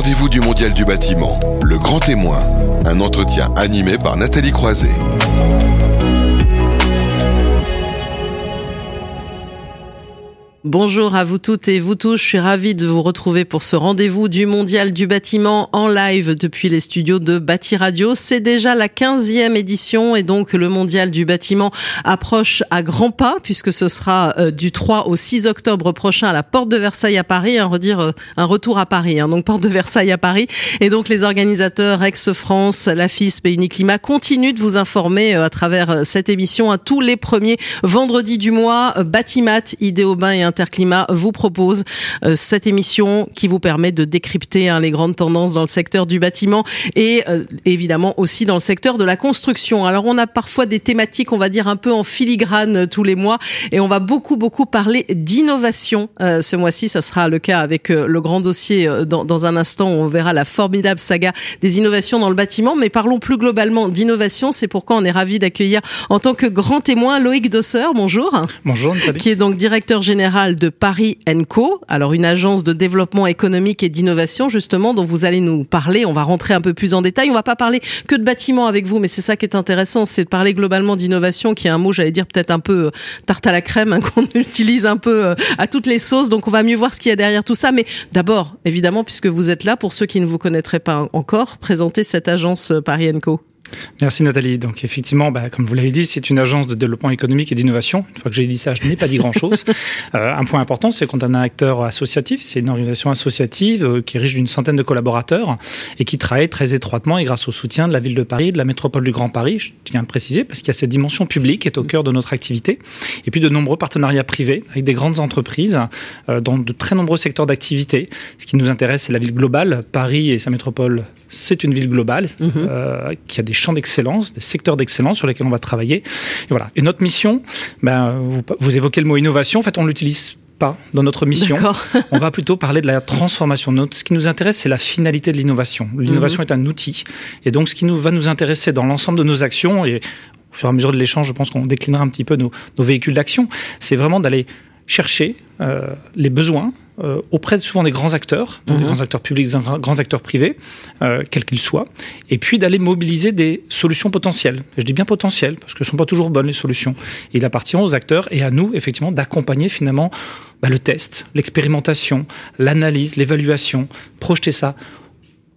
rendez-vous du Mondial du bâtiment, le grand témoin. Un entretien animé par Nathalie Croiset. Bonjour à vous toutes et vous tous. Je suis ravie de vous retrouver pour ce rendez-vous du Mondial du bâtiment en live depuis les studios de Bâti Radio. C'est déjà la 15e édition et donc le Mondial du bâtiment approche à grands pas puisque ce sera euh, du 3 au 6 octobre prochain à la Porte de Versailles à Paris. Un, redire, euh, un retour à Paris, hein, donc Porte de Versailles à Paris. Et donc les organisateurs Ex-France, la FISP et Uniclimat continuent de vous informer euh, à travers cette émission à tous les premiers vendredis du mois. Idéobain et Interclimat vous propose euh, cette émission qui vous permet de décrypter hein, les grandes tendances dans le secteur du bâtiment et euh, évidemment aussi dans le secteur de la construction. Alors on a parfois des thématiques, on va dire un peu en filigrane euh, tous les mois et on va beaucoup beaucoup parler d'innovation ce mois-ci. Ça sera le cas avec le grand dossier dans, dans un instant. On verra la formidable saga des innovations dans le bâtiment. Mais parlons plus globalement d'innovation. C'est pourquoi on est ravi d'accueillir en tant que grand témoin Loïc Dosseur. Bonjour. Bonjour. Qui est donc directeur général de Paris Co. Alors une agence de développement économique et d'innovation justement dont vous allez nous parler. On va rentrer un peu plus en détail. On va pas parler que de bâtiments avec vous, mais c'est ça qui est intéressant, c'est de parler globalement d'innovation, qui est un mot, j'allais dire peut-être un peu euh, tarte à la crème hein, qu'on utilise un peu euh, à toutes les sauces. Donc on va mieux voir ce qu'il y a derrière tout ça. Mais d'abord, évidemment, puisque vous êtes là, pour ceux qui ne vous connaîtraient pas encore, présentez cette agence euh, Paris Co. Merci Nathalie. Donc effectivement, bah, comme vous l'avez dit, c'est une agence de développement économique et d'innovation. Une fois que j'ai dit ça, je n'ai pas dit grand-chose. euh, un point important, c'est qu'on a un acteur associatif. C'est une organisation associative euh, qui est riche d'une centaine de collaborateurs et qui travaille très étroitement et grâce au soutien de la ville de Paris, de la métropole du Grand Paris, je tiens à le préciser, parce qu'il y a cette dimension publique qui est au cœur de notre activité. Et puis de nombreux partenariats privés avec des grandes entreprises euh, dans de très nombreux secteurs d'activité. Ce qui nous intéresse, c'est la ville globale. Paris et sa métropole, c'est une ville globale mm-hmm. euh, qui a des champs d'excellence, des secteurs d'excellence sur lesquels on va travailler. Et voilà. Et notre mission, ben, vous, vous évoquez le mot innovation. En fait, on l'utilise pas dans notre mission. on va plutôt parler de la transformation. Ce qui nous intéresse, c'est la finalité de l'innovation. L'innovation mm-hmm. est un outil. Et donc, ce qui nous va nous intéresser dans l'ensemble de nos actions, et au fur et à mesure de l'échange, je pense qu'on déclinera un petit peu nos, nos véhicules d'action, c'est vraiment d'aller chercher euh, les besoins euh, auprès de souvent des grands acteurs, donc des mhm. grands acteurs publics, des grands acteurs privés, euh, quels qu'ils soient, et puis d'aller mobiliser des solutions potentielles. je dis bien potentielles, parce que ce ne sont pas toujours bonnes les solutions. il appartient aux acteurs et à nous, effectivement, d'accompagner finalement bah, le test, l'expérimentation, l'analyse, l'évaluation, projeter ça,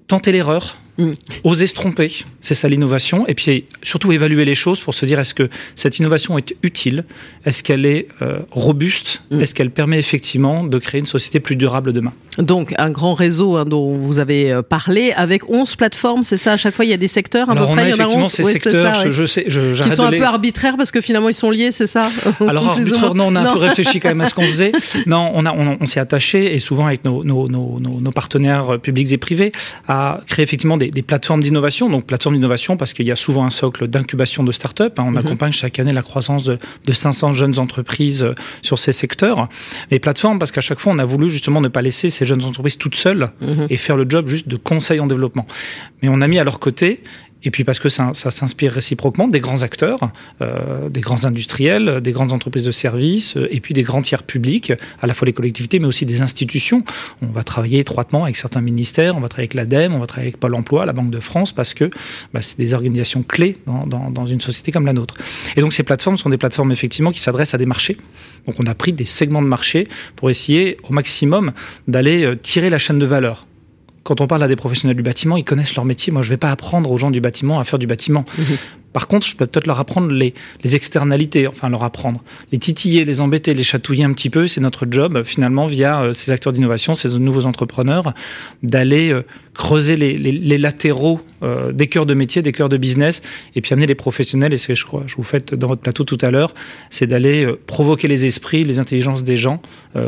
tenter l'erreur, Mm. Oser se tromper, c'est ça l'innovation. Et puis surtout évaluer les choses pour se dire est-ce que cette innovation est utile? Est-ce qu'elle est, euh, robuste? Mm. Est-ce qu'elle permet effectivement de créer une société plus durable demain? Donc un grand réseau hein, dont vous avez euh, parlé avec 11 plateformes, c'est ça? À chaque fois il y a des secteurs à peu près Il y en a 11 ces secteurs, ça, je, sais, je, qui sont un peu arbitraires parce que finalement ils sont liés, c'est ça? Alors arbitraire, non, on a un peu réfléchi quand même à ce qu'on faisait. Non, on, a, on, s'est attaché et souvent avec nos, nos, nos, nos, partenaires publics et privés à créer effectivement des, plateformes d'innovation. Donc, plateformes d'innovation parce qu'il y a souvent un socle d'incubation de start-up. Hein. On mhm. accompagne chaque année la croissance de, 500 jeunes entreprises euh, sur ces secteurs. Mais plateformes parce qu'à chaque fois, on a voulu justement ne pas laisser ces jeunes entreprises toutes seules mhm. et faire le job juste de conseil en développement. Mais on a mis à leur côté et puis parce que ça, ça s'inspire réciproquement des grands acteurs, euh, des grands industriels, des grandes entreprises de services, euh, et puis des grands tiers publics, à la fois les collectivités, mais aussi des institutions. On va travailler étroitement avec certains ministères, on va travailler avec l'ADEME, on va travailler avec Pôle Emploi, la Banque de France, parce que bah, c'est des organisations clés dans, dans, dans, une société comme la nôtre. Et donc ces plateformes sont des plateformes effectivement qui s'adressent à des marchés. Donc on a pris des segments de marché pour essayer au maximum d'aller euh, tirer la chaîne de valeur quand on parle à des professionnels du bâtiment, ils connaissent leur métier. Moi, je ne vais pas apprendre aux gens du bâtiment à faire du bâtiment. Mhm. Par contre, je peux peut-être leur apprendre les, externalités, enfin leur apprendre, les titiller, les embêter, les chatouiller un petit peu. C'est notre job, finalement, via euh, ces acteurs d'innovation, ces nouveaux entrepreneurs, d'aller euh, creuser les, latéraux euh, des cœurs de métier, des cœurs de business, et puis amener les professionnels, et c'est ce que je crois, je vous faites dans votre plateau tout à l'heure, c'est d'aller provoquer les esprits, les intelligences des gens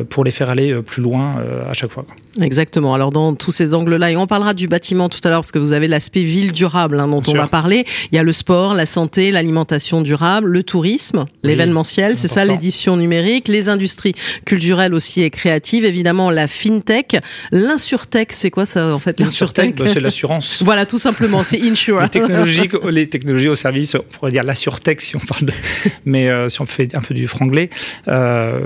pour les faire aller plus loin à chaque fois. Exactement. Alors dans tous ces angles-là, et on parlera du bâtiment tout à l'heure, parce que vous avez l'aspect ville durable hein, dont on va parler, il y a le sport, la santé, l'alimentation durable, le tourisme, l'événementiel, c'est ça, l'édition numérique, les industries culturelles aussi et créatives, évidemment la fintech, l'insurtech, c'est quoi ça en fait L'insurtech, bah, c'est l'assurance. voilà, tout simplement, c'est insure. les, technologies, les technologies au service, on pourrait dire l'insurtech si on parle de... Mais euh, si on fait un peu du franglais, euh,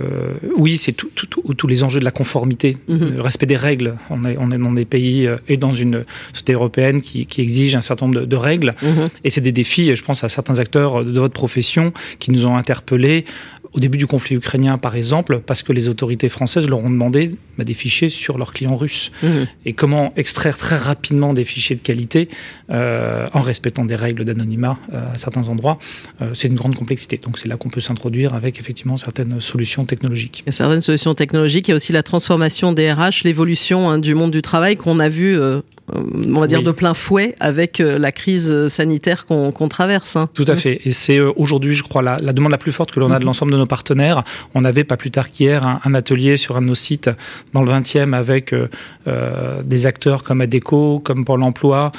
oui, c'est tout, tous les enjeux de la conformité, mhm. le respect des règles. On est, on est dans des pays euh, et dans une société européenne qui, qui exige un certain nombre de, règles. Mhm. Et c'est des défis, je pense à certains acteurs de votre profession qui nous ont interpellés au début du conflit ukrainien, par exemple, parce que les autorités françaises leur ont demandé bah, des fichiers sur leurs clients russes. Mmh. Et comment extraire très rapidement des fichiers de qualité euh, en respectant des règles d'anonymat euh, à certains endroits, euh, c'est une grande complexité. Donc c'est là qu'on peut s'introduire avec effectivement certaines solutions technologiques. Et certaines solutions technologiques, il y a aussi la transformation des RH, l'évolution hein, du monde du travail qu'on a vu on va dire de plein fouet avec la crise sanitaire qu'on traverse. Hein. Tout à fait. Et c'est aujourd'hui, je crois, la, demande la plus forte que l'on a de mhm. l'ensemble de nos partenaires. On avait pas plus tard qu'hier un, atelier sur un de nos sites dans le 20e avec des acteurs comme Adeco, comme Pôle Emploi,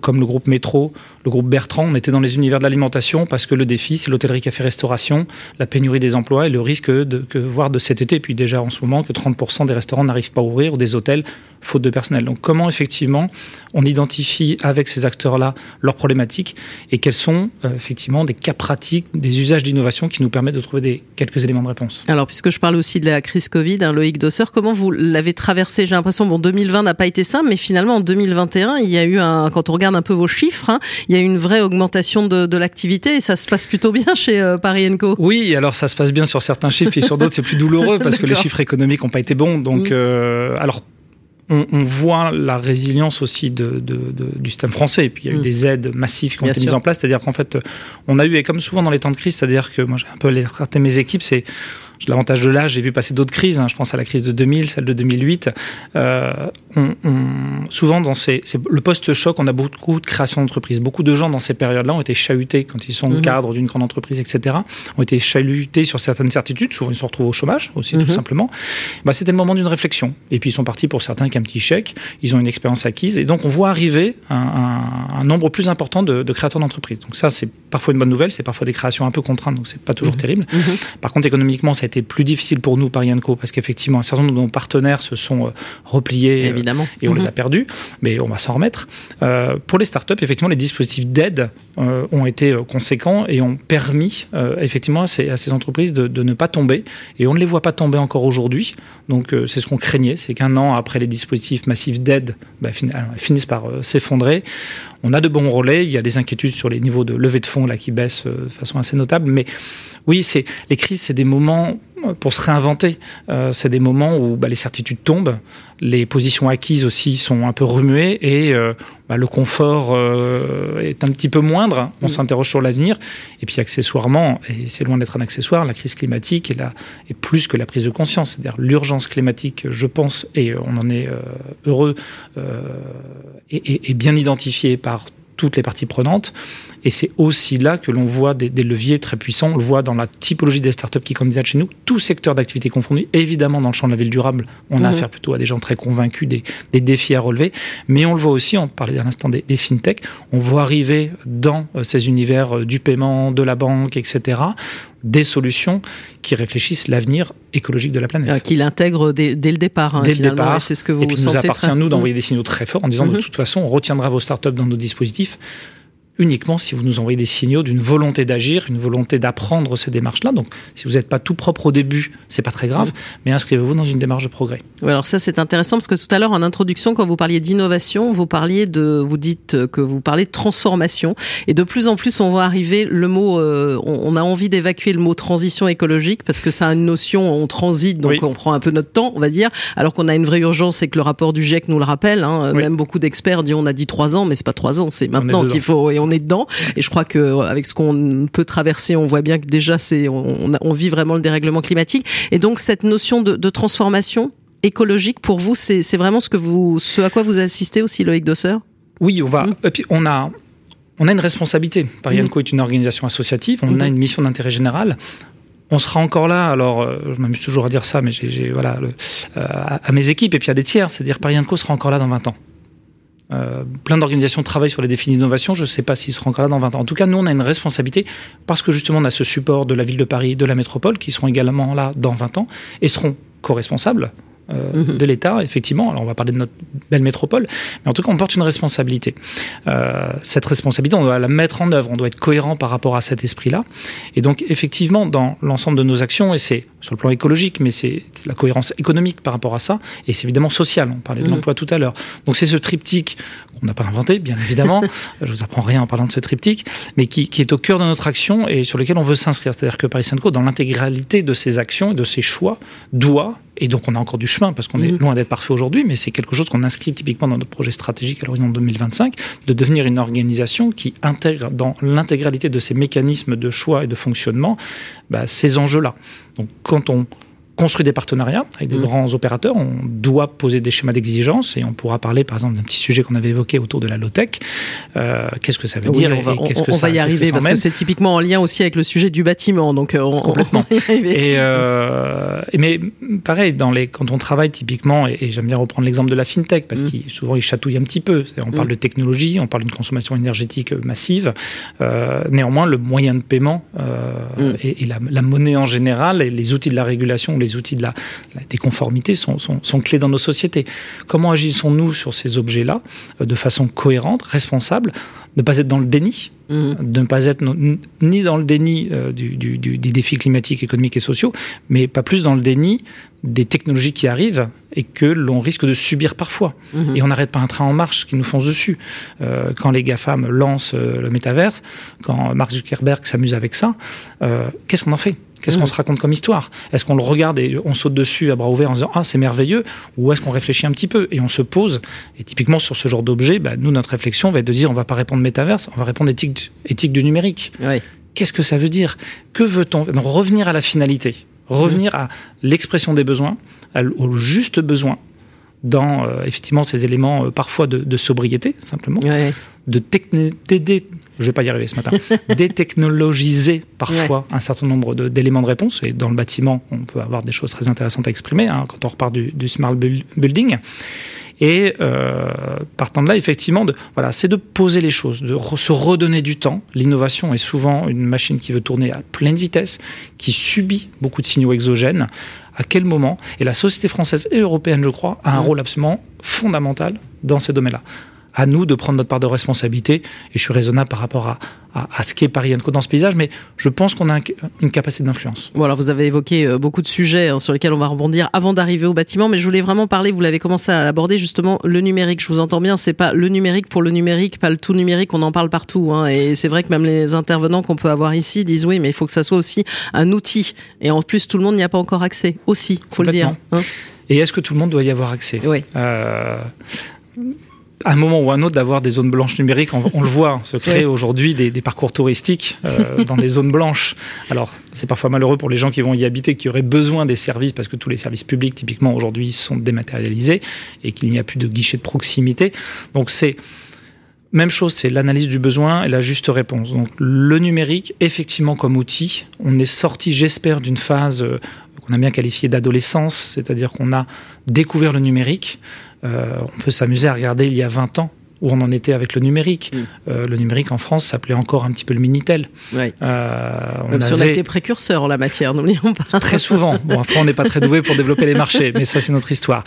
comme le groupe Métro, le groupe Bertrand. On était dans les univers de l'alimentation parce que le défi, c'est l'hôtellerie café restauration, la pénurie des emplois et le risque de voir de cet été, puis déjà en ce moment, que 30% des restaurants n'arrivent pas à ouvrir ou des hôtels faute de personnel. Donc comment effectivement on identifie avec ces acteurs-là leurs problématiques et quels sont euh, effectivement des cas pratiques, des usages d'innovation qui nous permettent de trouver quelques éléments de réponse? Alors puisque je parle aussi de la crise Covid, hein, Loïc Dosseur, comment vous l'avez traversé? J'ai l'impression, bon 2020 n'a pas été simple, mais finalement en 2021, il y a eu un, quand on regarde un peu vos chiffres, hein, il y a eu une vraie augmentation de, de l'activité et ça se passe plutôt bien chez euh, Paris Co. Oui, alors ça se passe bien sur certains chiffres et sur d'autres c'est plus douloureux parce que les chiffres économiques n'ont pas été bons. Donc, mm. euh, alors on, on, voit la résilience aussi de, de, de, du système français. Et puis il y a eu mm. des aides massives qui ont été mises en place. C'est-à-dire qu'en fait, on a eu, et comme souvent dans les temps de crise, c'est-à-dire que moi j'ai un peu alerté mes équipes, c'est j'ai l'avantage de l'âge, j'ai vu passer d'autres crises. Hein. Je pense à la crise de 2000, celle de 2008. Euh, on, on, souvent, dans ces, le post-choc, on a beaucoup de création d'entreprises. Beaucoup de gens dans ces périodes-là ont été chahutés quand ils sont mm cadres d'une grande entreprise, etc. Ont été chahutés sur certaines certitudes. Souvent, ils se retrouvent au chômage aussi, tout mhm. simplement. Bah, C'était le moment d'une réflexion. Et puis, ils sont partis pour certains avec un petit chèque. Ils ont une expérience acquise. Et donc, on voit arriver un, un, un nombre plus important de, de créateurs d'entreprises. Donc, ça, c'est parfois une bonne nouvelle. C'est parfois des créations un peu contraintes. Donc, c'est pas toujours mm terrible. Mhm. Par contre, économiquement, ça a été plus difficile pour nous, par Yanko, parce qu'effectivement, un certain nombre de nos partenaires se sont euh, repliés euh, Évidemment. et on les a mhm. perdus, mais on va s'en remettre. Euh, pour les startups, effectivement, les dispositifs d'aide ont été conséquents et ont permis effectivement à ces, à ces entreprises de, de, ne pas tomber. Et on ne les voit pas tomber encore aujourd'hui. Donc, c'est ce qu'on craignait, c'est qu'un an après les dispositifs massifs d'aide bah, finissent par s'effondrer. On a de bons relais, il y a des inquiétudes sur les niveaux de levée de fonds là qui baissent de façon assez notable, mais oui, c'est les crises, c'est des moments pour se réinventer. Euh, c'est des moments où bah, les certitudes tombent, les positions acquises aussi sont un peu remuées et euh, bah, le confort euh, est un petit peu moindre. On mm. s'interroge sur l'avenir. Et puis accessoirement, et c'est loin d'être un accessoire, la crise climatique est, là, est plus que la prise de conscience. C'est-à-dire l'urgence climatique, je pense, et on en est heureux, est, est bien identifiée par toutes les parties prenantes. Et c'est aussi là que l'on voit des, des, leviers très puissants. On le voit dans la typologie des startups qui candidatent chez nous, tout secteur d'activité confondu. Évidemment, dans le champ de la ville durable, on a mmh. affaire plutôt à des gens très convaincus des, des, défis à relever. Mais on le voit aussi, on parlait à l'instant des, des, fintech, on voit arriver dans euh, ces univers euh, du paiement, de la banque, etc., des solutions qui réfléchissent l'avenir écologique de la planète. Euh, qui l'intègrent dès, dès, le départ. Hein, dès le départ. C'est ce que vous et puis, nous appartient, nous, d'envoyer mmh. des signaux très forts en disant, de mmh. toute façon, on retiendra vos startups dans nos dispositifs uniquement si vous nous envoyez des signaux d'une volonté d'agir, une volonté d'apprendre ces démarches-là. Donc, si vous n'êtes pas tout propre au début, c'est pas très grave, mais inscrivez-vous dans une démarche de progrès. Oui, alors ça c'est intéressant parce que tout à l'heure en introduction, quand vous parliez d'innovation, vous parliez de, vous dites que vous parlez de transformation, et de plus en plus on voit arriver le mot, euh, on, a envie d'évacuer le mot transition écologique parce que ça a une notion, on transite, donc on prend un peu notre temps, on va dire, alors qu'on a une vraie urgence et que le rapport du GIEC nous le rappelle. Hein, Même beaucoup d'experts disent on a dit trois ans, mais c'est pas trois ans, c'est maintenant qu'il faut on est dedans. Et je crois que avec ce qu'on peut traverser, on voit bien que déjà c'est on, on, vit vraiment le dérèglement climatique. Et donc cette notion de, de transformation écologique pour vous, c'est vraiment ce que vous, ce à quoi vous assistez aussi, Loïc Dosseur? Oui, on va. Mmh. Et puis on a. On a une responsabilité. Parianco mmh. est une organisation associative, on mmh. a une mission d'intérêt général on sera encore là. Alors, euh, je m'amuse toujours à dire ça, mais j'ai voilà le, euh, à, à, mes équipes et puis à des tiers, c'est-à-dire Parianco sera encore là dans 20 ans Euh, plein d'organisations travaillent sur les défis d'innovation. Je ne sais pas s'ils seront encore là dans 20 ans. En tout cas, nous, on a une responsabilité parce que justement, on a ce support de la ville de Paris, de la métropole, qui seront également là dans 20 ans et seront co-responsables euh, mhm. de l'État, effectivement. Alors on va parler de notre belle métropole, mais en tout cas on porte une responsabilité. Euh, cette responsabilité, on doit la mettre en œuvre, on doit être cohérent par rapport à cet esprit-là. Et donc effectivement, dans l'ensemble de nos actions, et c'est sur le plan écologique, mais c'est la cohérence économique par rapport à ça, et c'est évidemment social. On parlait de mhm. l'emploi tout à l'heure. Donc c'est ce triptyque qu'on n'a pas inventé, bien évidemment. Je vous apprends rien en parlant de ce triptyque, mais qui, qui est au cœur de notre action et sur lequel on veut s'inscrire. C'est-à-dire que Paris Saint-Co, dans l'intégralité de ses actions et de ses choix, doit et donc on a encore du chemin parce qu'on est mhm. loin d'être parfait aujourd'hui, mais c'est quelque chose qu'on inscrit typiquement dans notre projet stratégique à l'horizon 2025, de devenir une organisation qui intègre dans l'intégralité de ses mécanismes de choix et de fonctionnement bah, ces enjeux-là. Donc quand on construit des partenariats avec des mmh. grands opérateurs, on doit poser des schémas d'exigence et on pourra parler par exemple d'un petit sujet qu'on avait évoqué autour de la low-tech. Euh, qu'est-ce que ça veut dire On va, et, que on va y arriver parce que c'est typiquement en lien aussi avec le sujet du bâtiment. Donc euh, on, Complètement. et, euh, mais pareil, dans les, quand on travaille typiquement, et, j'aime bien reprendre l'exemple de la fintech parce mmh. qu'il souvent il chatouille un petit peu. On parle mmh. de technologie, on parle d'une consommation énergétique massive. Euh, néanmoins, le moyen de paiement et, la, la, monnaie en général et les outils de la régulation, les outils de la, déconformité sont, sont, clés dans nos sociétés. Comment agissons-nous sur ces objets-là euh, de façon cohérente, responsable, ne pas être dans le déni, mmh. de ne pas être ni dans le déni euh, du, des défis climatiques, économiques et sociaux, mais pas plus dans le déni des technologies qui arrivent et que l'on risque de subir parfois. Mmh. Et on n'arrête pas un train en marche qui nous fonce dessus. Euh, quand les GAFAM lancent le métaverse, quand Mark Zuckerberg s'amuse avec ça, qu'est-ce qu'on en fait? Qu'est-ce qu'on mm. se raconte comme histoire? Est-ce qu'on le regarde et on saute dessus à bras ouverts en disant Ah, c'est merveilleux? Ou est-ce qu'on réfléchit un petit peu et on se pose? Et typiquement, sur ce genre d'objet, bah, nous, notre réflexion va être de dire On va pas répondre métaverse, on va répondre éthique, éthique du numérique. Qu'est-ce que ça veut dire? Que veut-on? Revenir à la finalité, revenir à l'expression des besoins, au juste besoin, dans euh, effectivement ces éléments euh, parfois de, sobriété, simplement, de d'aider, je vais pas y arriver ce matin, détechnologiser parfois un certain nombre d'éléments de, réponse. Et dans le bâtiment, on peut avoir des choses très intéressantes à exprimer hein, quand on repart du, smart building. Et euh, partant de là, effectivement, de, voilà, c'est de poser les choses, de se redonner du temps. L'innovation est souvent une machine qui veut tourner à pleine vitesse, qui subit beaucoup de signaux exogènes à quel moment, et la société française et européenne, je crois, a un mmh. rôle absolument fondamental dans ces domaines-là à nous de prendre notre part de responsabilité. Et je suis raisonnable par rapport à, à, ce qu'est Paris Co dans ce paysage, mais je pense qu'on a une capacité d'influence. Voilà, vous avez évoqué euh, beaucoup de sujets hein, sur lesquels on va rebondir avant d'arriver au bâtiment, mais je voulais vraiment parler, vous l'avez commencé à aborder justement, le numérique. Je vous entends bien, c'est pas le numérique pour le numérique, pas le tout numérique, on en parle partout. Hein, et c'est vrai que même les intervenants qu'on peut avoir ici disent oui, mais il faut que ça soit aussi un outil. Et en plus, tout le monde n'y a pas encore accès aussi, faut le dire. Hein. Et est-ce que tout le monde doit y avoir accès? Oui. Euh, à un moment ou à un autre d'avoir des zones blanches numériques. On, le voit, se créer aujourd'hui des, parcours touristiques euh, dans des zones blanches. Alors, c'est parfois malheureux pour les gens qui vont y habiter, qui auraient besoin des services, parce que tous les services publics, typiquement, aujourd'hui, sont dématérialisés et qu'il n'y a plus de guichet de proximité. Donc, c'est même chose, c'est l'analyse du besoin et la juste réponse. Donc, le numérique, effectivement, comme outil, on est sorti, j'espère, d'une phase euh, qu'on a bien qualifiée d'adolescence, c'est-à-dire qu'on a découvert le numérique. Euh, on peut s'amuser à regarder il y a 20 ans où on en était avec le numérique. Mm. Euh, le numérique en France s'appelait encore un petit peu le Minitel. Euh, on Même si on a été précurseur en la matière, n'oublions pas. Très souvent. Bon, après, on n'est pas très doué pour développer les marchés, mais ça, c'est notre histoire.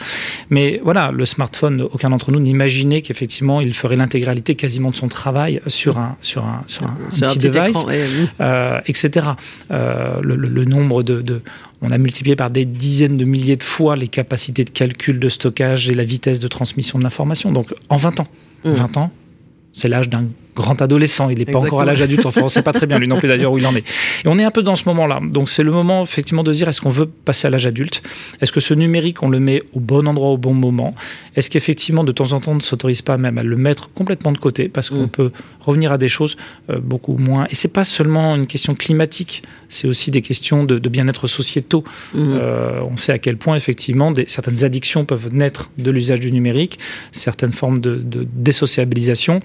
Mais voilà, le smartphone, aucun d'entre nous n'imaginait qu'effectivement, il ferait l'intégralité quasiment de son travail sur un, sur un, sur un, petit, device, etc. Le, nombre de on a multiplié par des dizaines de milliers de fois les capacités de calcul, de stockage et la vitesse de transmission de l'information. Donc en 20 ans. 20 mmh. ans, c'est l'âge d'un grand adolescent. Il n'est pas encore à l'âge adulte. Enfin, on ne sait pas très bien lui non plus d'ailleurs où il en est. Et on est un peu dans ce moment-là. Donc c'est le moment effectivement de dire est-ce qu'on veut passer à l'âge adulte? Est-ce que ce numérique on le met au bon endroit au bon moment? Est-ce qu'effectivement de temps en temps on ne s'autorise pas même à le mettre complètement de côté parce qu'on mm. peut revenir à des choses euh, beaucoup moins? Et c'est pas seulement une question climatique, c'est aussi des questions de, bien-être sociétaux. Mm. Euh, on sait à quel point effectivement des, certaines addictions peuvent naître de l'usage du numérique, certaines formes de, de désociabilisation.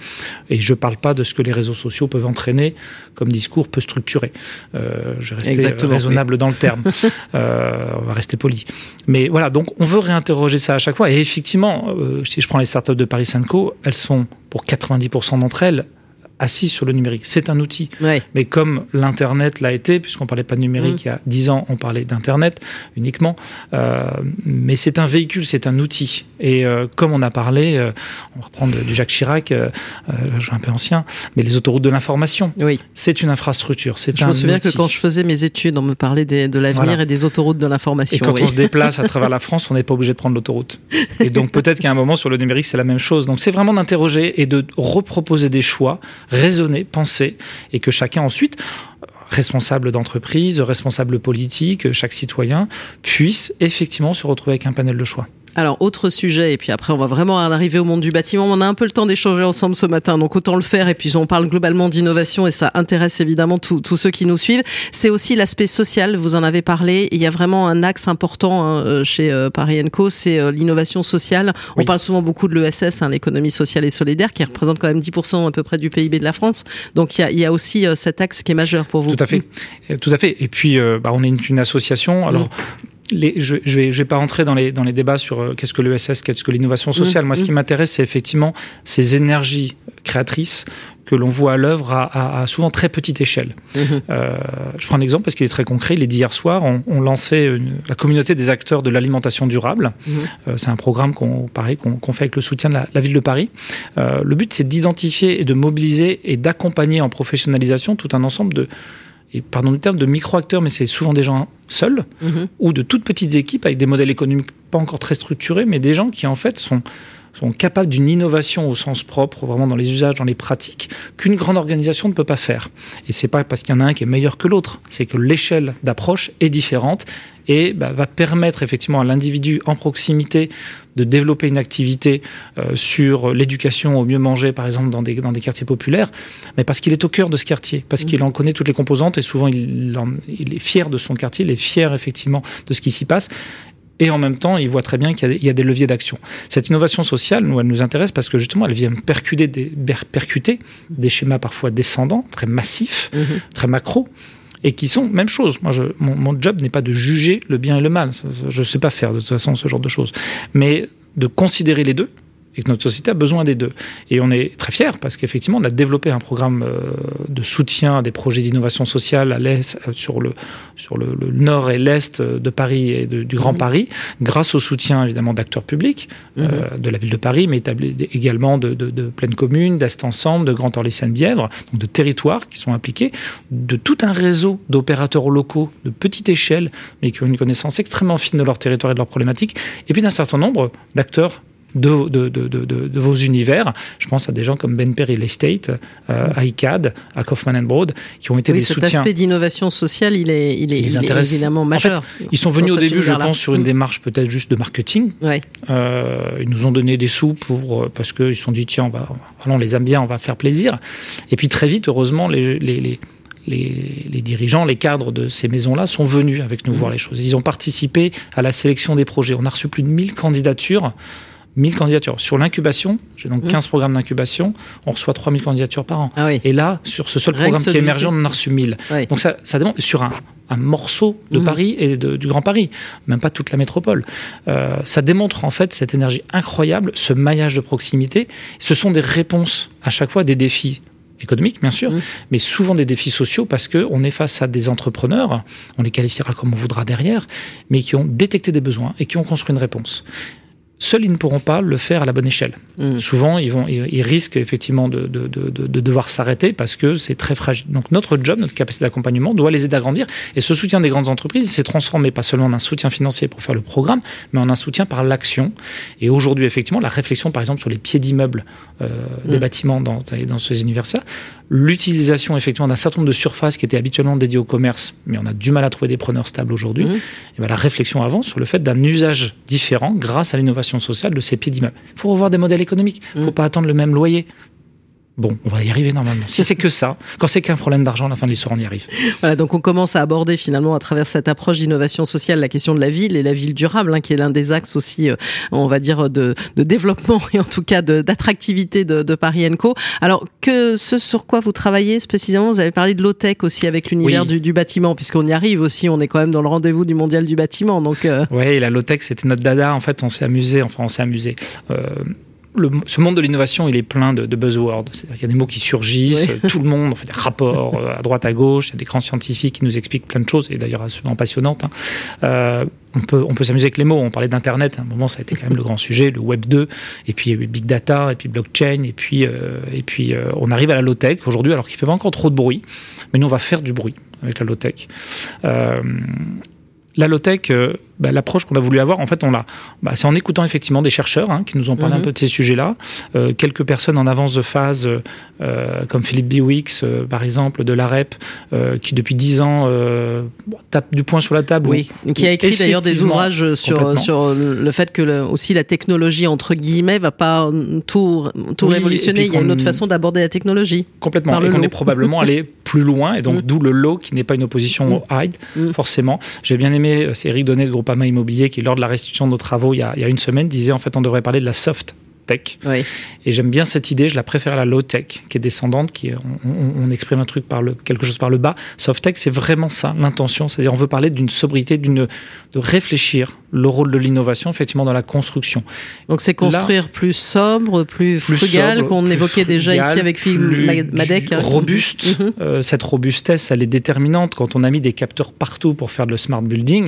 Et je parle pas de ce que les réseaux sociaux peuvent entraîner comme discours peu structuré. Euh, je vais rester raisonnable dans le terme. euh, on va rester poli. Mais voilà, donc on veut réinterroger ça à chaque fois. Et effectivement, euh, si je prends les startups de Paris Co, elles sont pour 90% d'entre elles assis sur le numérique. C'est un outil. Mais comme l'Internet l'a été, puisqu'on ne parlait pas de numérique mm. il y a 10 ans, on parlait d'Internet uniquement. Euh, mais c'est un véhicule, c'est un outil. Et euh, comme on a parlé, euh, on va reprendre du Jacques Chirac, je suis un peu ancien, mais les autoroutes de l'information, oui. c'est une infrastructure. Je un me souviens que quand je faisais mes études, on me parlait de l'avenir et des autoroutes de l'information. Et quand on se déplace à travers la France, on n'est pas obligé de prendre l'autoroute. Et donc peut-être qu'à un moment sur le numérique, c'est la même chose. Donc c'est vraiment d'interroger et de reproposer des choix raisonner, penser, et que chacun ensuite responsable d'entreprise, responsable politique, chaque citoyen puisse effectivement se retrouver avec un panel de choix. Alors, autre sujet, et puis après, on va vraiment arriver au monde du bâtiment. On a un peu le temps d'échanger ensemble ce matin, donc autant le faire. Et puis, on parle globalement d'innovation et ça intéresse évidemment tous ceux qui nous suivent. C'est aussi l'aspect social, vous en avez parlé. Il y a vraiment un axe important hein, euh, chez euh, Paris Co, c'est euh, l'innovation sociale. On parle souvent beaucoup de l'ESS, hein, l'économie sociale et solidaire, qui représente quand même 10% à peu près du PIB de la France. Donc, il y a, il y a aussi cet axe qui est majeur pour vous. Tout à fait. Tout à fait. Et puis, bah, on est une, association. Alors, je ne vais, je vais pas rentrer dans les, dans les débats sur euh, qu'est-ce que l'ESS, qu'est-ce que l'innovation sociale. Mmh, Moi, ce qui mmh. m'intéresse, c'est effectivement ces énergies créatrices que l'on voit à l'œuvre à, souvent très petite échelle. Mmh. Euh, je prends un exemple parce qu'il est très concret. Les d'hier soir on, lancé la communauté des acteurs de l'alimentation durable. Euh, c'est un programme qu'on qu'on fait avec le soutien de la, ville de Paris. le but, c'est d'identifier et de mobiliser et d'accompagner en professionnalisation tout un ensemble de et pardon du terme, de micro-acteurs, mais c'est souvent des gens seuls, mhm. ou de toutes petites équipes avec des modèles économiques pas encore très structurés, mais des gens qui en fait sont, sont capables d'une innovation au sens propre, vraiment dans les usages, dans les pratiques, qu'une grande organisation ne peut pas faire. Et c'est pas parce qu'il y en a un qui est meilleur que l'autre, c'est que l'échelle d'approche est différente et bah, va permettre effectivement à l'individu en proximité de développer une activité euh, sur l'éducation au mieux manger, par exemple, dans des, dans des quartiers populaires, mais parce qu'il est au cœur de ce quartier, parce qu'il en connaît toutes les composantes et souvent il, il, est fier de son quartier, il est fier effectivement de ce qui s'y passe et en même temps, il voit très bien qu'il y, a des leviers d'action. Cette innovation sociale, nous, elle nous intéresse parce que justement, elle vient percuter des, percuter des schémas parfois descendants, très massifs, mmh très macro, et qui sont même chose. Moi, je, mon, job n'est pas de juger le bien et le mal. Je ne sais pas faire de toute façon ce genre de choses, mais de considérer les deux et que notre société a besoin des deux. Et on est très fiers parce qu'effectivement, on a développé un programme euh, de soutien à des projets d'innovation sociale à l'est, euh, sur le, sur le, nord et l'est de Paris et du Grand mhm. Paris, grâce au soutien évidemment d'acteurs publics euh, de la ville de Paris, mais également de, de, de Pleine Commune, d'Est Ensemble, de Grand Orly Seine-Bièvre, donc de territoires qui sont impliqués, de tout un réseau d'opérateurs locaux de petite échelle, mais qui ont une connaissance extrêmement fine de leur territoire et de leurs problématiques, et puis d'un certain nombre d'acteurs de, de, de, de, vos univers. Je pense à des gens comme Ben Perry Estate, euh, à ICAD, à Kaufman Broad, qui ont été des soutiens. Cet aspect d'innovation sociale, il est, il est, évidemment majeur. ils sont venus au début, je pense, sur une mm. démarche peut-être juste de marketing. Ouais. Euh, ils nous ont donné des sous pour, euh, parce qu'ils se sont dit, tiens, on, va, on les aime bien, on va faire plaisir. Et puis très vite, heureusement, les, les, les les, les, dirigeants, les cadres de ces maisons-là sont venus avec nous mm. voir les choses. Ils ont participé à la sélection des projets. On a reçu plus de 1000 candidatures 1000 candidatures. Sur l'incubation, j'ai donc 15 mmh. programmes d'incubation, on reçoit 3000 candidatures par an. Ah Et là, sur ce seul programme qui est émergent, on en a reçu 1000. Donc ça, ça demande sur un, un morceau de mmh. Paris et du Grand Paris, même pas toute la métropole. Euh, ça démontre en fait cette énergie incroyable, ce maillage de proximité. Ce sont des réponses à chaque fois des défis économiques, bien sûr, mmh. mais souvent des défis sociaux parce qu'on est face à des entrepreneurs, on les qualifiera comme on voudra derrière, mais qui ont détecté des besoins et qui ont construit une réponse. Seuls, ils ne pourront pas le faire à la bonne échelle. Mm. Souvent, ils, vont, ils, risquent effectivement de, de, de, de devoir s'arrêter parce que c'est très fragile. Donc, notre job, notre capacité d'accompagnement doit les aider à grandir. Et ce soutien des grandes entreprises s'est transformé pas seulement en un soutien financier pour faire le programme, mais en un soutien par l'action. Et aujourd'hui, effectivement, la réflexion, par exemple, sur les pieds d'immeubles euh, des mm. bâtiments dans, dans ces universités, l'utilisation effectivement d'un certain nombre de surfaces qui étaient habituellement dédiées au commerce, mais on a du mal à trouver des preneurs stables aujourd'hui, mm. et ben, la réflexion avance sur le fait d'un usage différent grâce à l'innovation sociale de ces pieds d'immeubles. Il faut revoir des modèles économiques. Il ne faut mm. pas attendre le même loyer. Bon, on va y arriver normalement. Si c'est que ça, quand c'est qu'un problème d'argent, à la fin de l'histoire, on y arrive. Voilà, donc on commence à aborder finalement à travers cette approche d'innovation sociale la question de la ville et la ville durable, hein, qui est l'un des axes aussi, euh, on va dire, de, de, développement et en tout cas d'attractivité de, de, Paris Co. Alors, que ce sur quoi vous travaillez spécifiquement, vous avez parlé de low-tech aussi avec l'univers du, du, bâtiment, puisqu'on y arrive aussi, on est quand même dans le rendez-vous du mondial du bâtiment. Donc, euh... Oui, la low-tech, c'était notre dada. En fait, on s'est amusé, enfin, on s'est amusé. Euh, ce monde de l'innovation, il est plein de, de buzzwords. Il y a des mots qui surgissent, tout le monde, on fait des rapports euh, à droite, à gauche, il y a des grands scientifiques qui nous expliquent plein de choses, et d'ailleurs absolument passionnantes. Hein. Euh, on peut, on peut s'amuser avec les mots. On parlait d'Internet, à un moment, ça a été quand même le grand sujet, le Web 2, et puis Big Data, et puis blockchain, et puis, euh, et puis euh, on arrive à la low-tech aujourd'hui, alors qu'il ne fait pas encore trop de bruit, mais nous, on va faire du bruit avec la low-tech. La low-tech, bah, l'approche qu'on a voulu avoir, en fait, on l'a. Bah, c'est en écoutant effectivement des chercheurs hein, qui nous ont parlé un peu de ces sujets-là. Euh, quelques personnes en avance de phase, euh, comme Philippe Biwix, par exemple, de l'AREP, qui depuis dix ans tape du poing sur la table. Oui, qui a écrit d'ailleurs des ouvrages sur, sur le fait que le, aussi la technologie, entre guillemets, va pas tout, tout révolutionner. Il y a une autre façon d'aborder la technologie. Complètement. Et qu'on est probablement allé plus loin, et donc mm. d'où le low qui n'est pas une opposition au mm. hide, mm. forcément. J'ai bien aimé, c'est Eric Donnet de Groupama Immobilier qui, lors de la restitution de nos travaux il y, a, il y a une semaine, disait en fait on devrait parler de la soft tech. Oui. Et j'aime bien cette idée, je la préfère à la low tech, qui est descendante, qui on, on, exprime un truc par le quelque chose par le bas. Soft tech, c'est vraiment ça l'intention, c'est-à-dire on veut parler d'une sobriété, d'une de réfléchir le rôle de l'innovation effectivement dans la construction. Donc c'est construire Là, plus sobre, plus, frugal qu'on évoquait déjà ici avec Philippe Madec. Robuste. Mm -hmm. euh, cette robustesse, elle est déterminante. Quand on a mis des capteurs partout pour faire de le smart building,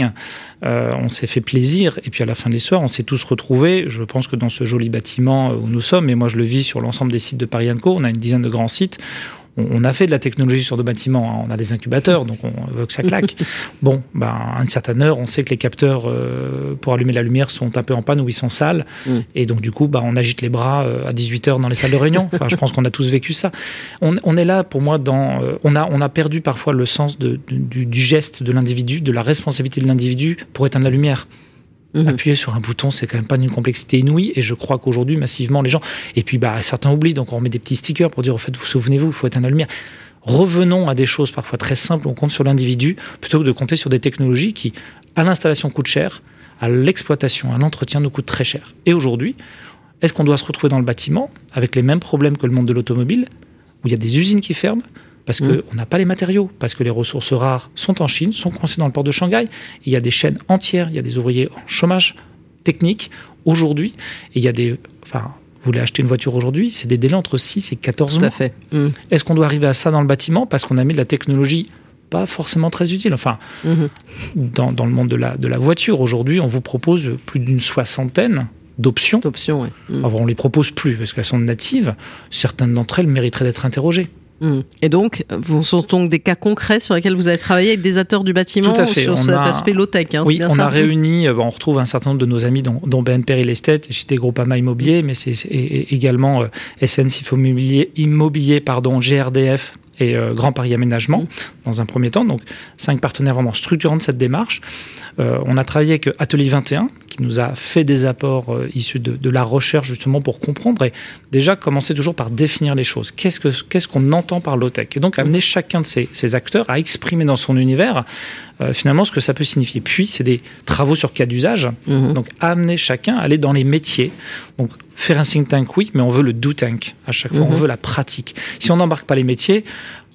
euh, on s'est fait plaisir. Et puis à la fin de l'histoire, on s'est tous retrouvés. Je pense que dans ce joli bâtiment où nous sommes, et moi je le vis sur l'ensemble des sites de Paris Co, on a une dizaine de grands sites on a fait de la technologie sur de bâtiments, hein. on a des incubateurs, donc on veut que ça claque. bon, ben, à une certaine heure, on sait que les capteurs euh, pour allumer la lumière sont un peu en panne ou ils sont sales, mm. et donc du coup, ben, on agite les bras euh, à 18 heures dans les salles de réunion. Enfin, je pense qu'on a tous vécu ça. On, on, est là, pour moi, dans, euh, on a, on a perdu parfois le sens de, de, du, du, geste de l'individu, de la responsabilité de l'individu pour éteindre la lumière. Mmh. Appuyer sur un bouton, c'est quand même pas d'une complexité inouïe. Et je crois qu'aujourd'hui, massivement, les gens. Et puis, bah, certains oublient, donc on met des petits stickers pour dire, en fait, vous souvenez-vous, il faut éteindre la lumière. Revenons à des choses parfois très simples, on compte sur l'individu, plutôt que de compter sur des technologies qui, à l'installation, coûtent cher, à l'exploitation, à l'entretien, nous coûtent très cher. Et aujourd'hui, est-ce qu'on doit se retrouver dans le bâtiment avec les mêmes problèmes que le monde de l'automobile, où il y a des usines qui ferment, parce qu'on mmh. n'a pas les matériaux, parce que les ressources rares sont en Chine, sont coincées dans le port de Shanghai. Il y a des chaînes entières, il y a des ouvriers en chômage technique aujourd'hui, et il y a des. Enfin, vous voulez acheter une voiture aujourd'hui, c'est des délais entre 6 et 14 Tout mois. À fait. Mmh. Est-ce qu'on doit arriver à ça dans le bâtiment parce qu'on a mis de la technologie pas forcément très utile? Enfin, mmh. dans, dans, le monde de la, de la voiture, aujourd'hui, on vous propose plus d'une soixantaine d'options. D'options, oui. Mmh. On les propose plus parce qu'elles sont natives. Certaines d'entre elles mériteraient d'être interrogées. Mmh. Et donc, vous sont donc des cas concrets sur lesquels vous avez travaillé avec des acteurs du bâtiment Tout à fait. sur on cet a... aspect low-tech. Hein, oui, on ça a réuni, on retrouve un certain nombre de nos amis, dont, dont BNP Real Estate, chez Groupama Immobilier, mais c'est également euh, SNCF Immobilier, Immobilier pardon, GRDF et euh, Grand Paris Aménagement mmh. dans un premier temps. Donc, cinq partenaires vraiment structurants de cette démarche. Euh, on a travaillé avec Atelier 21, qui nous a fait des apports euh, issus de, de, la recherche justement pour comprendre et déjà commencer toujours par définir les choses. Qu'est-ce qu'on qu qu'on entend par low-tech? Et donc amener chacun de ces, ces, acteurs à exprimer dans son univers euh, finalement ce que ça peut signifier. Puis c'est des travaux sur cas d'usage, mmh. donc amener chacun à aller dans les métiers. Donc faire un think tank, oui, mais on veut le do tank à chaque fois, mmh. on veut la pratique. Si on n'embarque pas les métiers,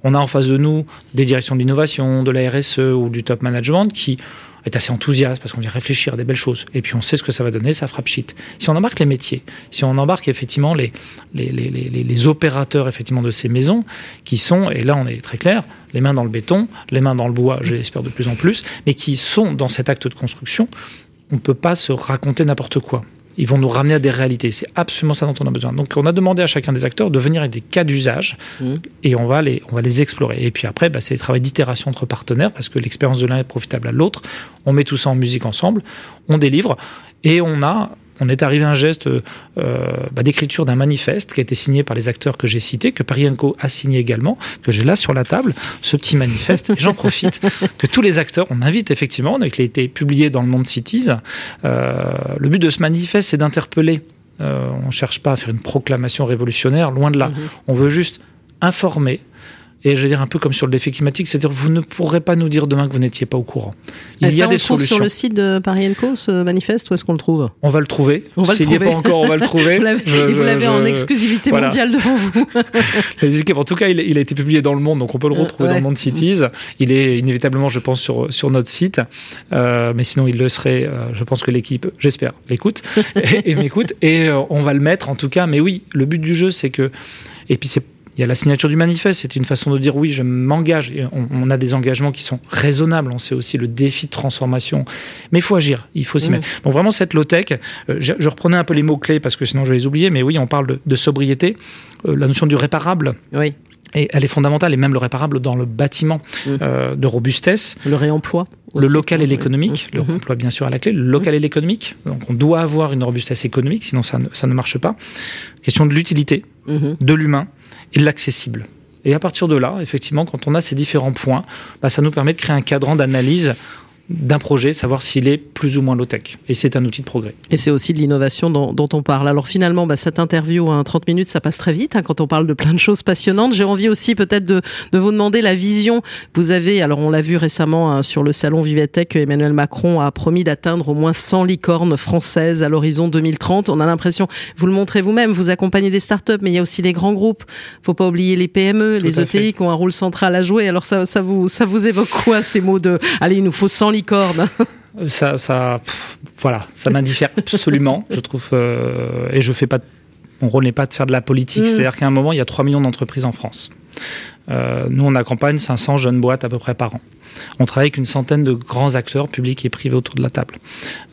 on a en face de nous des directions de l'innovation, de la RSE ou du top management qui est assez enthousiaste parce qu'on vient réfléchir à des belles choses. Et puis on sait ce que ça va donner, ça frappe shit. Si on embarque les métiers, si on embarque effectivement les, les, les, les, les opérateurs effectivement de ces maisons qui sont, et là on est très clair, les mains dans le béton, les mains dans le bois, je l'espère de plus en plus, mais qui sont dans cet acte de construction, on ne peut pas se raconter n'importe quoi ils vont nous ramener à des réalités. C'est absolument ça dont on a besoin. Donc, on a demandé à chacun des acteurs de venir avec des cas d'usage mmh. et on va, les, on va les explorer. Et puis après, bah, c'est le travail d'itération entre partenaires parce que l'expérience de l'un est profitable à l'autre. On met tout ça en musique ensemble, on délivre et on a on est arrivé à un geste euh, bah, d'écriture d'un manifeste qui a été signé par les acteurs que j'ai cités, que Paris Co a signé également, que j'ai là sur la table, ce petit manifeste. Et j'en profite que tous les acteurs, on invite effectivement, donc il a été publié dans le Monde Cities. Euh, le but de ce manifeste, c'est d'interpeller on ne cherche pas à faire une proclamation révolutionnaire, loin de là. Mhm. On veut juste informer, et je veux dire un peu comme sur le défi climatique, c'est-à-dire vous ne pourrez pas nous dire demain que vous n'étiez pas au courant. Il y a des solutions. sur le site de Paris Co ce manifeste où est-ce qu'on le trouve On va le trouver. On va S'il n'y est pas encore, on va le trouver. et vous l'avez en exclusivité mondiale devant vous. en tout cas, il, a été publié dans le Monde, donc on peut le retrouver dans le Monde Cities. Il est inévitablement, je pense, sur, sur notre site. Euh, mais sinon, il le serait. Euh, je pense que l'équipe, j'espère, l'écoute et, et m'écoute. Et euh, on va le mettre en tout cas. Mais oui, le but du jeu, c'est que. Et puis c'est il y a la signature du manifeste, c'est une façon de dire oui, je m'engage. On, on, a des engagements qui sont raisonnables. On sait aussi le défi de transformation. Mais il faut agir, il faut s'y mmh. mettre. Donc vraiment, cette low-tech, euh, je, je, reprenais un peu les mots-clés parce que sinon je vais les oublier, mais oui, on parle de, de sobriété, euh, la notion du réparable. Oui. Et elle est fondamentale, et même le réparable dans le bâtiment, mmh. euh, de robustesse. Le réemploi. Aussi. Le local et l'économique. Mmh. Le réemploi, bien sûr, à la clé. Le local et l'économique. Donc, on doit avoir une robustesse économique, sinon ça ne, ça ne marche pas. Question de l'utilité, de l'humain et de l'accessible. Et à partir de là, effectivement, quand on a ces différents points, bah, ça nous permet de créer un cadran d'analyse d'un projet, savoir s'il est plus ou moins low-tech. Et c'est un outil de progrès. Et c'est aussi de l'innovation dont, dont, on parle. Alors finalement, bah, cette interview en 30 minutes, ça passe très vite hein, quand on parle de plein de choses passionnantes. J'ai envie aussi peut-être de, de, vous demander la vision. Vous avez, alors on l'a vu récemment hein, sur le salon Vivatech, Emmanuel Macron a promis d'atteindre au moins 100 licornes françaises à l'horizon 2030. On a l'impression, vous le montrez vous-même, vous accompagnez des startups, mais il y a aussi les grands groupes. faut pas oublier les PME, Tout les ETI fait. qui ont un rôle central à jouer. Alors ça, ça, vous, ça vous évoque quoi ces mots de, allez, il nous faut 100 licornes ça, ça, pff, voilà, ça m'indiffère absolument. Je trouve, euh, et je fais pas. Mon rôle n'est pas de faire de la politique. Mmh. C'est-à-dire qu'à un moment, il y a 3 millions d'entreprises en France. Euh, nous, on accompagne 500 jeunes boîtes à peu près par an. On travaille avec une centaine de grands acteurs publics et privés autour de la table.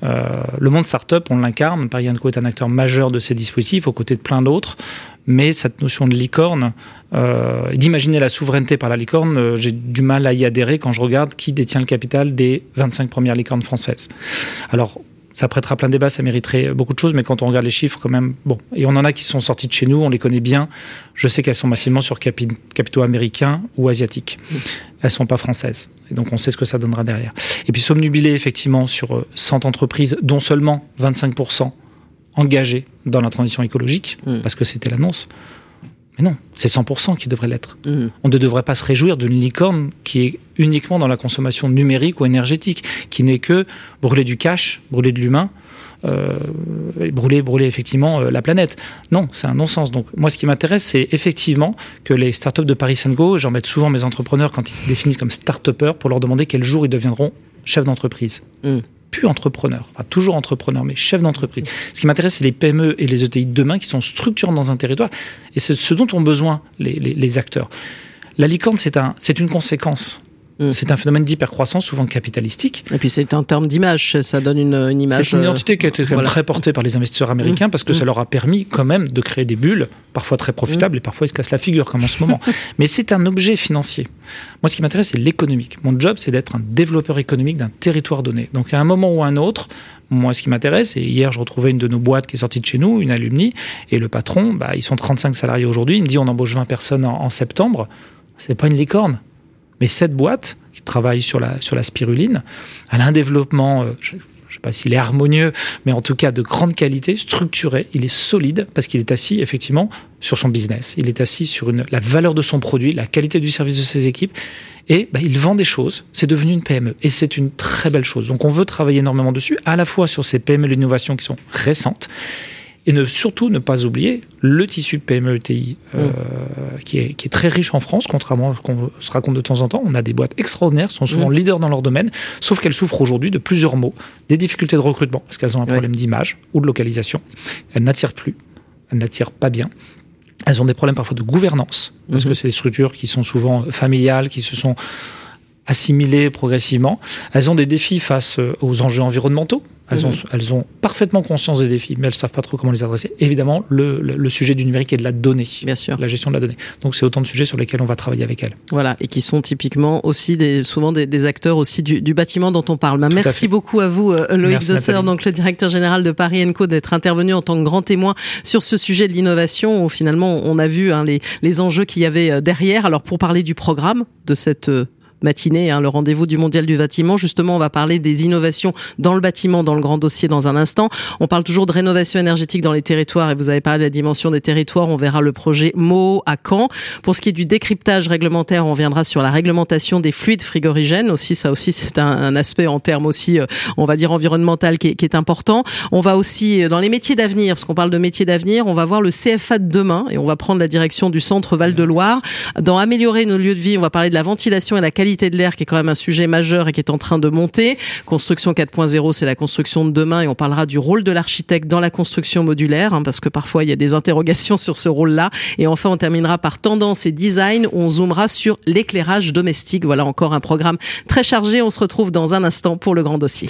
Euh, le monde startup, on l'incarne. Paris Co est un acteur majeur de ces dispositifs aux côtés de plein d'autres. Mais cette notion de licorne, euh, d'imaginer la souveraineté par la licorne, euh, j'ai du mal à y adhérer quand je regarde qui détient le capital des 25 premières licornes françaises. Alors, ça prêtera plein de débats, ça mériterait beaucoup de choses, mais quand on regarde les chiffres, quand même, bon. Et on en a qui sont sortis de chez nous, on les connaît bien. Je sais qu'elles sont massivement sur capi capitaux américains ou asiatiques. Elles sont pas françaises. Et donc on sait ce que ça donnera derrière. Et puis somnubilé effectivement sur 100 entreprises, dont seulement 25% engagés dans la transition écologique, mmh. parce que c'était l'annonce. Mais non, c'est 100% qui devrait l'être. Mmh. On ne devrait pas se réjouir d'une licorne qui est uniquement dans la consommation numérique ou énergétique, qui n'est que brûler du cash, brûler de l'humain, euh, brûler, brûler effectivement euh, la planète. Non, c'est un non-sens. Donc moi, ce qui m'intéresse, c'est effectivement que les startups de Paris Go, j'en mets souvent mes entrepreneurs quand ils se définissent comme start-upers pour leur demander quel jour ils deviendront chefs d'entreprise. Mmh plus entrepreneur, enfin toujours entrepreneur, mais chef d'entreprise. Ce qui m'intéresse, c'est les PME et les ETI de demain qui sont structurants dans un territoire, et c'est ce dont ont besoin les, acteurs. La licorne, c'est un, une conséquence. Mmh. C'est un phénomène d'hypercroissance, souvent capitalistique. Et puis c'est un terme d'image, ça donne une, une image. C'est une identité qui a été voilà. très portée par les investisseurs américains mmh. parce que mmh. ça leur a permis quand même de créer des bulles, parfois très profitables et parfois ils se cassent la figure comme en ce moment. Mais c'est un objet financier. Moi, ce qui m'intéresse, c'est l'économique. Mon job, c'est d'être un développeur économique d'un territoire donné. Donc à un moment ou à un autre, moi, ce qui m'intéresse, et hier, je retrouvais une de nos boîtes qui est sortie de chez nous, une alumni, et le patron, bah, ils sont 35 salariés aujourd'hui, il me dit on embauche 20 personnes en, en septembre. C'est pas une licorne. Mais cette boîte, qui travaille sur la, sur la spiruline, a un développement, euh, je ne sais pas s'il est harmonieux, mais en tout cas de grande qualité, structuré, il est solide parce qu'il est assis effectivement sur son business. Il est assis sur une, la valeur de son produit, la qualité du service de ses équipes. Et bah, il vend des choses, c'est devenu une PME. Et c'est une très belle chose. Donc on veut travailler énormément dessus, à la fois sur ces PME d'innovation qui sont récentes, et ne, surtout ne pas oublier le tissu de PME ETI euh, mmh. qui, est, qui, est, très riche en France, contrairement à ce qu'on se raconte de temps en temps. On a des boîtes extraordinaires, sont souvent mmh. leaders dans leur domaine, sauf qu'elles souffrent aujourd'hui de plusieurs maux, des difficultés de recrutement, parce qu'elles ont un problème d'image ou de localisation. Elles n'attirent plus, elles n'attirent pas bien. Elles ont des problèmes parfois de gouvernance, parce mmh. que c'est des structures qui sont souvent familiales, qui se sont assimilées progressivement. Elles ont des défis face aux enjeux environnementaux. Elles, mmh. ont, elles ont parfaitement conscience des défis, mais elles ne savent pas trop comment les adresser. Évidemment, le, le, le, sujet du numérique et de la donnée. Bien sûr. La gestion de la donnée. Donc, c'est autant de sujets sur lesquels on va travailler avec elles. Voilà, et qui sont typiquement aussi des, souvent des, des acteurs aussi du, du, bâtiment dont on parle. Bah, merci à beaucoup à vous, euh, Loïc Dosser, donc le directeur général de Paris Co, d'être intervenu en tant que grand témoin sur ce sujet de l'innovation, où finalement, on a vu hein, les, les enjeux qu'il y avait euh, derrière. Alors, pour parler du programme de cette euh, matinée, hein, le rendez-vous du Mondial du bâtiment. Justement, on va parler des innovations dans le bâtiment, dans le grand dossier dans un instant. On parle toujours de rénovation énergétique dans les territoires et vous avez parlé de la dimension des territoires. On verra le projet MO à Caen. Pour ce qui est du décryptage réglementaire, on viendra sur la réglementation des fluides frigorigènes aussi. Ça aussi, c'est un, aspect en termes aussi, euh, on va dire environnemental qui est, qui est important. On va aussi euh, dans les métiers d'avenir, parce qu'on parle de métiers d'avenir, on va voir le CFA de demain et on va prendre la direction du centre Val-de-Loire. Dans améliorer nos lieux de vie, on va parler de la ventilation et la de l'air qui est quand même un sujet majeur et qui est en train de monter. Construction 4.0, c'est la construction de demain et on parlera du rôle de l'architecte dans la construction modulaire, hein, parce que parfois il y a des interrogations sur ce rôle-là. Et enfin, on terminera par tendance et design, où on zoomera sur l'éclairage domestique. Voilà encore un programme très chargé. On se retrouve dans un instant pour le grand dossier.